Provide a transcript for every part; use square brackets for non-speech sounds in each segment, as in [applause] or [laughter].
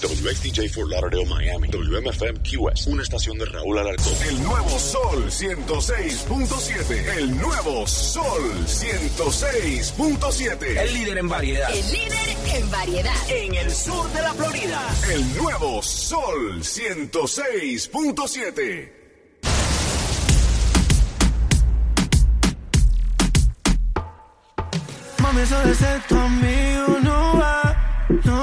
WXTJ for Lauderdale, Miami. WMFM QS. Una estación de Raúl Alarcón. El nuevo Sol 106.7. El nuevo Sol 106.7. El líder en variedad. El líder en variedad. En el sur de la Florida. El nuevo Sol 106.7. Mami, eso de ser tu amigo no va, no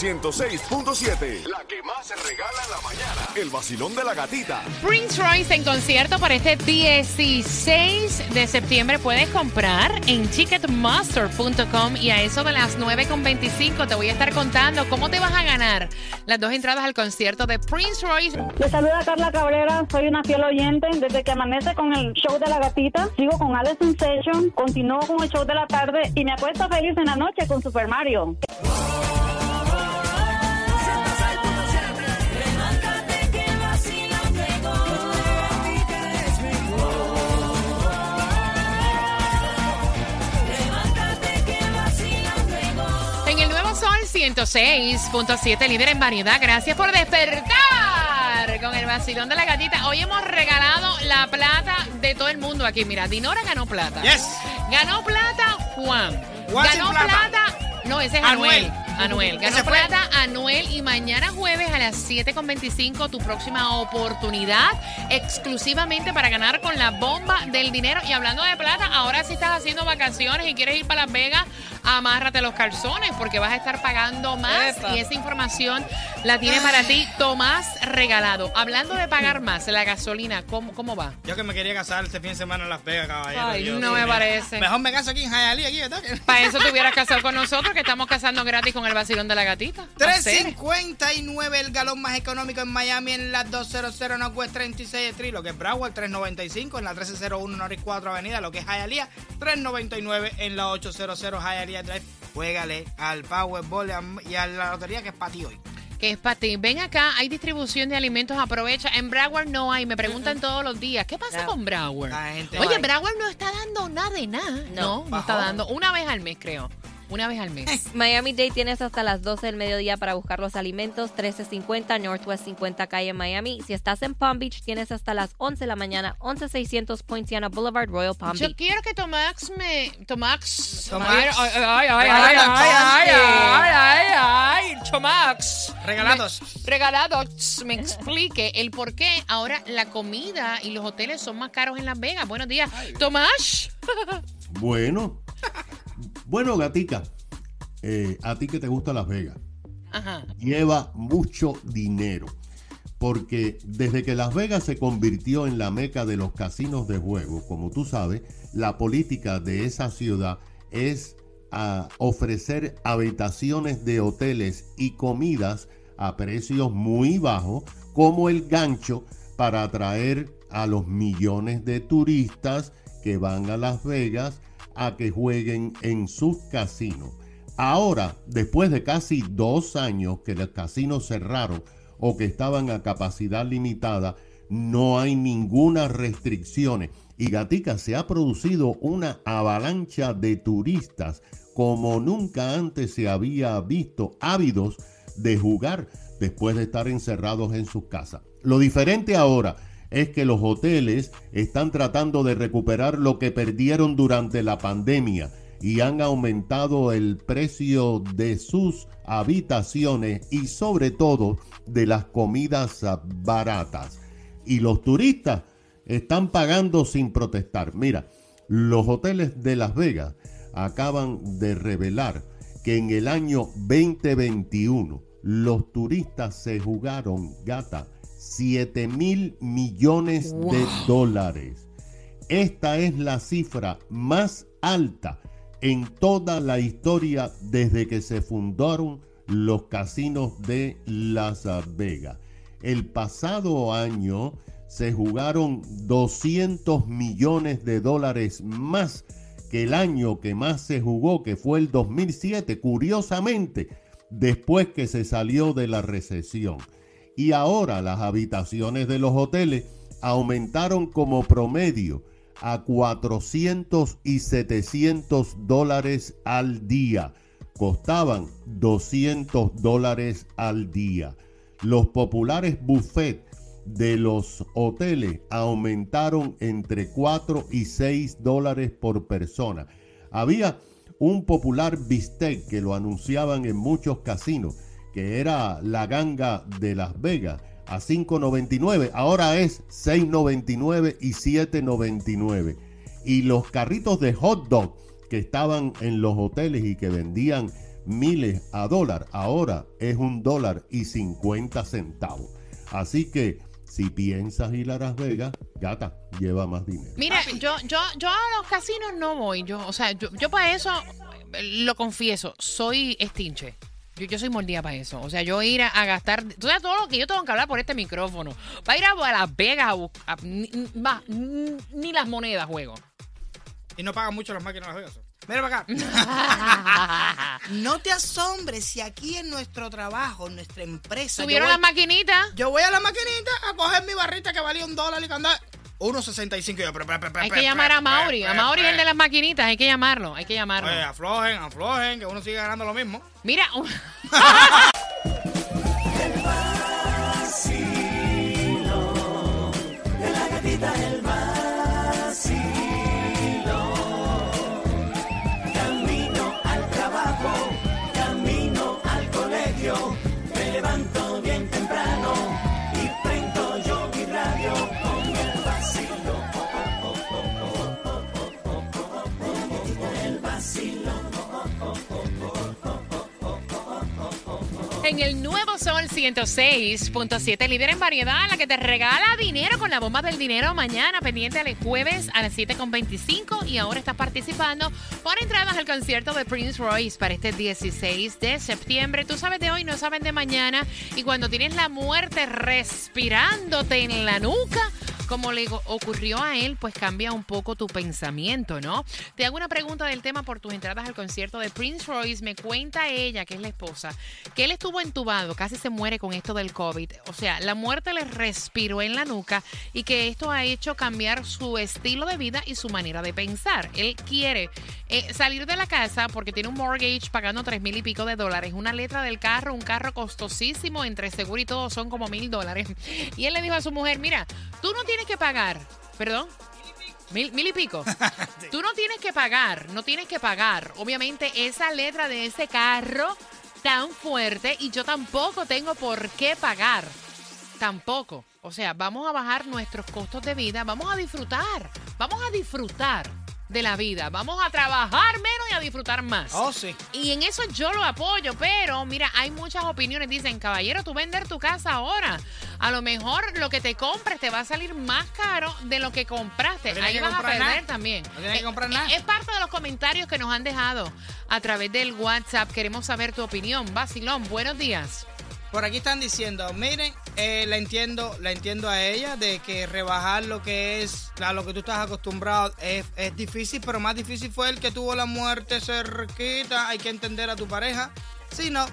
106.7. La que más se regala en la mañana. El vacilón de la gatita. Prince Royce en concierto para este 16 de septiembre. Puedes comprar en ticketmaster.com y a eso de las 9.25 te voy a estar contando cómo te vas a ganar las dos entradas al concierto de Prince Royce. Le saluda Carla Cabrera, soy una fiel oyente. Desde que amanece con el show de la gatita, sigo con Alex Sensation, continúo con el show de la tarde y me acuesto feliz en la noche con Super Mario. 106.7, líder en variedad. Gracias por despertar con el vacilón de la gatita. Hoy hemos regalado la plata de todo el mundo aquí. Mira, Dinora ganó plata. Yes. Ganó plata Juan. Juan ganó plata. plata. No, ese es Anuel. Anuel. Anuel. Ganó plata Anuel y mañana jueves a las 7.25 tu próxima oportunidad exclusivamente para ganar con la bomba del dinero. Y hablando de plata, ahora si estás haciendo vacaciones y quieres ir para Las Vegas, amárrate los calzones porque vas a estar pagando más Epa. y esa información la tiene para ti Tomás Regalado. Hablando de pagar más, la gasolina, ¿cómo, cómo va? Yo que me quería casar este fin de semana en Las Vegas, caballero. Ay, Yo, no me parece. Mejor me caso aquí en Hialeah, aquí, ¿verdad? [laughs] Para eso te hubieras casado con nosotros, que estamos casando gratis con el vacilón de la gatita. Hacer. 3.59 el galón más económico en Miami en la 200 Northwest 36 Street, lo que es Broward 3.95 en la 1301 Norris 4 Avenida, lo que es Hialeah 3.99 en la 800 Hialeah Drive. Juégale al Powerball y a la lotería que es para ti hoy. que es para ti. Ven acá, hay distribución de alimentos, aprovecha. En Broward no hay, me preguntan todos los días, ¿qué pasa con Broward? La gente- Oye. Broward no está dando nada de nada. No, no, está dando una vez al mes, creo. Una vez al mes. [laughs] Miami Dade tienes hasta las 12 del mediodía para buscar los alimentos, 1350 Northwest 50 calle en Miami. Si estás en Palm Beach, tienes hasta las 11 de la mañana, 11600 Poinciana Boulevard, Royal Palm Yo Beach. quiero que Tomax me. Tomax. Tomax. Ay, ay, ay, ay, Regala ay, ay, bastante. ay, ay, ay, Tomax. Regalados. Regalados. Me explique el por qué ahora la comida y los hoteles son más caros en Las Vegas. Buenos días. Tomás. Bueno, bueno, gatica, eh, a ti que te gusta Las Vegas, Ajá. lleva mucho dinero. Porque desde que Las Vegas se convirtió en la meca de los casinos de juego, como tú sabes, la política de esa ciudad es a ofrecer habitaciones de hoteles y comidas a precios muy bajos como el gancho para atraer a los millones de turistas que van a Las Vegas a que jueguen en sus casinos. Ahora, después de casi dos años que los casinos cerraron o que estaban a capacidad limitada, no hay ninguna restricciones. Y Gatica se ha producido una avalancha de turistas como nunca antes se había visto, ávidos de jugar después de estar encerrados en sus casas. Lo diferente ahora es que los hoteles están tratando de recuperar lo que perdieron durante la pandemia y han aumentado el precio de sus habitaciones y sobre todo de las comidas baratas. Y los turistas están pagando sin protestar. Mira, los hoteles de Las Vegas acaban de revelar que en el año 2021 los turistas se jugaron, gata, 7 mil millones de dólares. Esta es la cifra más alta en toda la historia desde que se fundaron los casinos de Las Vegas. El pasado año se jugaron 200 millones de dólares más que el año que más se jugó, que fue el 2007, curiosamente, después que se salió de la recesión. Y ahora las habitaciones de los hoteles aumentaron como promedio a 400 y 700 dólares al día. Costaban 200 dólares al día. Los populares buffets de los hoteles aumentaron entre 4 y 6 dólares por persona. Había un popular bistec que lo anunciaban en muchos casinos, que era la ganga de Las Vegas, a 5.99, ahora es 6.99 y 7.99. Y los carritos de hot dog que estaban en los hoteles y que vendían miles a dólar, ahora es un dólar y 50 centavos. Así que si piensas ir a Las Vegas, gata, lleva más dinero. Mira, yo, yo, yo a los casinos no voy. Yo, o sea, yo, yo para eso, lo confieso, soy estinche. Yo, yo soy mordida para eso. O sea, yo ir a, gastar. Tú sabes todo lo que yo tengo que hablar por este micrófono. Para ir a, Las Vegas a buscar. Ni, ni, las monedas juego. Y no pagan mucho las máquinas de Las Vegas. Mira para acá. [laughs] no te asombres si aquí en nuestro trabajo, en nuestra empresa. ¿Subieron las maquinitas? Yo voy a la maquinita a coger mi barrita que valía un dólar y que andaba. 1.65. Hay que llamar a Mauri. A Mauri es el de las maquinitas. Hay que llamarlo. Hay que llamarlo. Pues aflojen, aflojen, que uno sigue ganando lo mismo. Mira. en [laughs] Sol 106.7, líder en variedad, la que te regala dinero con la bomba del dinero mañana, pendiente al jueves a las 7.25 y ahora estás participando por entradas al concierto de Prince Royce para este 16 de septiembre. Tú sabes de hoy, no sabes de mañana y cuando tienes la muerte respirándote en la nuca, como le ocurrió a él, pues cambia un poco tu pensamiento, ¿no? Te hago una pregunta del tema por tus entradas al concierto de Prince Royce. Me cuenta ella, que es la esposa, que él estuvo entubado, casi se muere con esto del COVID. O sea, la muerte le respiró en la nuca y que esto ha hecho cambiar su estilo de vida y su manera de pensar. Él quiere eh, salir de la casa porque tiene un mortgage pagando tres mil y pico de dólares. Una letra del carro, un carro costosísimo, entre seguro y todo son como mil dólares. [laughs] Y él le dijo a su mujer, mira, tú no tienes que pagar, perdón. Mil, mil y pico. [laughs] Tú no tienes que pagar, no tienes que pagar. Obviamente esa letra de ese carro tan fuerte y yo tampoco tengo por qué pagar. Tampoco. O sea, vamos a bajar nuestros costos de vida, vamos a disfrutar, vamos a disfrutar de la vida. Vamos a trabajar menos y a disfrutar más. Oh, sí. Y en eso yo lo apoyo, pero mira, hay muchas opiniones. Dicen, caballero, tú vender tu casa ahora. A lo mejor lo que te compres te va a salir más caro de lo que compraste. Ahí vas a perder también. No tienes que comprar nada. Es parte de los comentarios que nos han dejado a través del WhatsApp. Queremos saber tu opinión. Basilón, buenos días. Por aquí están diciendo, miren, eh, la entiendo, la entiendo a ella de que rebajar lo que es, a lo que tú estás acostumbrado es, es, difícil, pero más difícil fue el que tuvo la muerte cerquita. Hay que entender a tu pareja. Si no,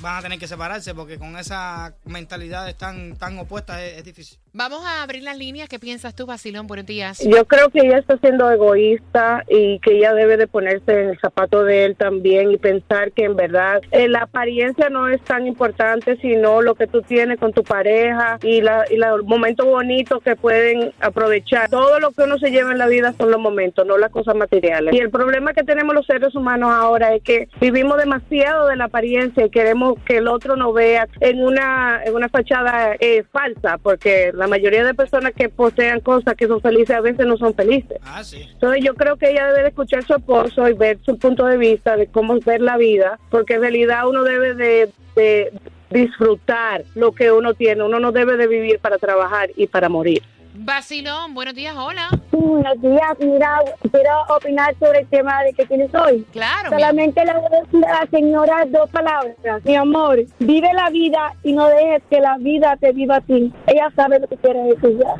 van a tener que separarse porque con esas mentalidades tan, tan opuestas es, es difícil. Vamos a abrir las líneas. ¿Qué piensas tú, Basilón? Buenos días. Yo creo que ella está siendo egoísta y que ella debe de ponerse en el zapato de él también y pensar que en verdad eh, la apariencia no es tan importante, sino lo que tú tienes con tu pareja y, la, y los momentos bonitos que pueden aprovechar. Todo lo que uno se lleva en la vida son los momentos, no las cosas materiales. Y el problema que tenemos los seres humanos ahora es que vivimos demasiado de la apariencia y queremos que el otro nos vea en una, en una fachada eh, falsa, porque la mayoría de personas que posean cosas que son felices a veces no son felices. Ah, sí. Entonces yo creo que ella debe de escuchar a su esposo y ver su punto de vista de cómo ver la vida, porque en realidad uno debe de, de disfrutar lo que uno tiene, uno no debe de vivir para trabajar y para morir. Basilón, buenos días. Hola. Buenos días, mira, quiero opinar sobre el tema de que tienes hoy. Claro. Solamente le voy a decir a la señora dos palabras. Mi amor, vive la vida y no dejes que la vida te viva a ti. Ella sabe lo que quiere decir ya.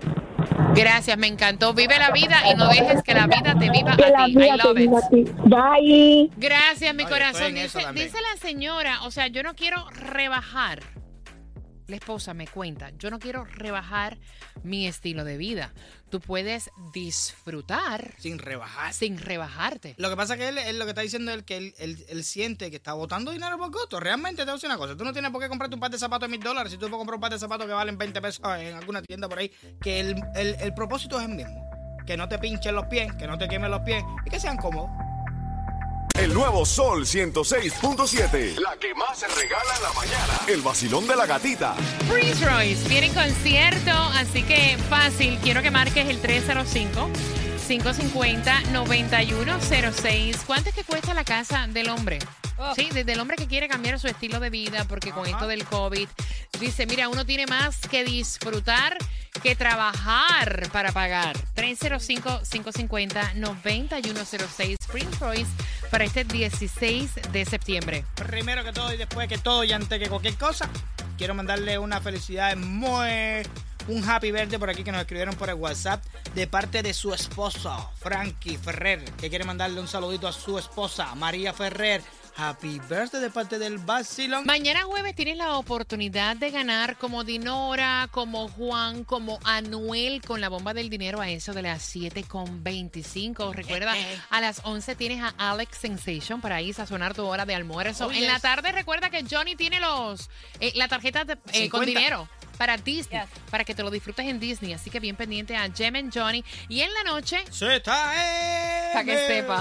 Gracias, me encantó. Vive la vida y no dejes que la vida te viva Que la a ti. I love viva it. a ti. Bye. Gracias, mi Oye, corazón. Dice, dice la señora, o sea, yo no quiero rebajar. La esposa me cuenta, yo no quiero rebajar mi estilo de vida. Tú puedes disfrutar Sin rebajar. sin rebajarte. Lo que pasa que él, él lo que está diciendo es que él, él- él siente que está botando dinero por gusto. Realmente te voy a decir una cosa. Tú no tienes por qué comprarte un par de zapatos de mil dólares si tú puedes comprar un par de zapatos que valen 20 pesos en alguna tienda por ahí. Que el, el- el propósito es el mismo. Que no te pinchen los pies, que no te quemen los pies y que sean cómodos. El nuevo Sol 106.7. La que más se regala en la mañana. El vacilón de la gatita. Prince Royce viene en concierto, así que fácil. Quiero que marques el 305-550-9106. ¿Cuánto es que cuesta la casa del hombre? Sí, desde el hombre que quiere cambiar su estilo de vida, porque con esto del COVID, dice, mira, uno tiene más que disfrutar que trabajar para pagar. 305-550-9106 Prince Royce para este 16 de septiembre. Primero que todo y después que todo y antes que cualquier cosa, quiero mandarle una felicidad muy un happy birthday por aquí que nos escribieron por el WhatsApp de parte de su esposo, Frankie Ferrer, que quiere mandarle un saludito a su esposa, María Ferrer. Happy birthday de parte del Basilón. Mañana jueves tienes la oportunidad de ganar como Dinora, como Juan, como Anuel con la bomba del dinero a eso de las 7.25. Recuerda, a las 11 tienes a Alex Sensation para ir a sonar tu hora de almuerzo. Oh, en la tarde recuerda que Johnny tiene los eh, la tarjeta de- eh, con 50. dinero. Para Disney, para que te lo disfrutes en Disney. Así que bien pendiente a Jem and Johnny. Y en la noche, Se está para que sepa.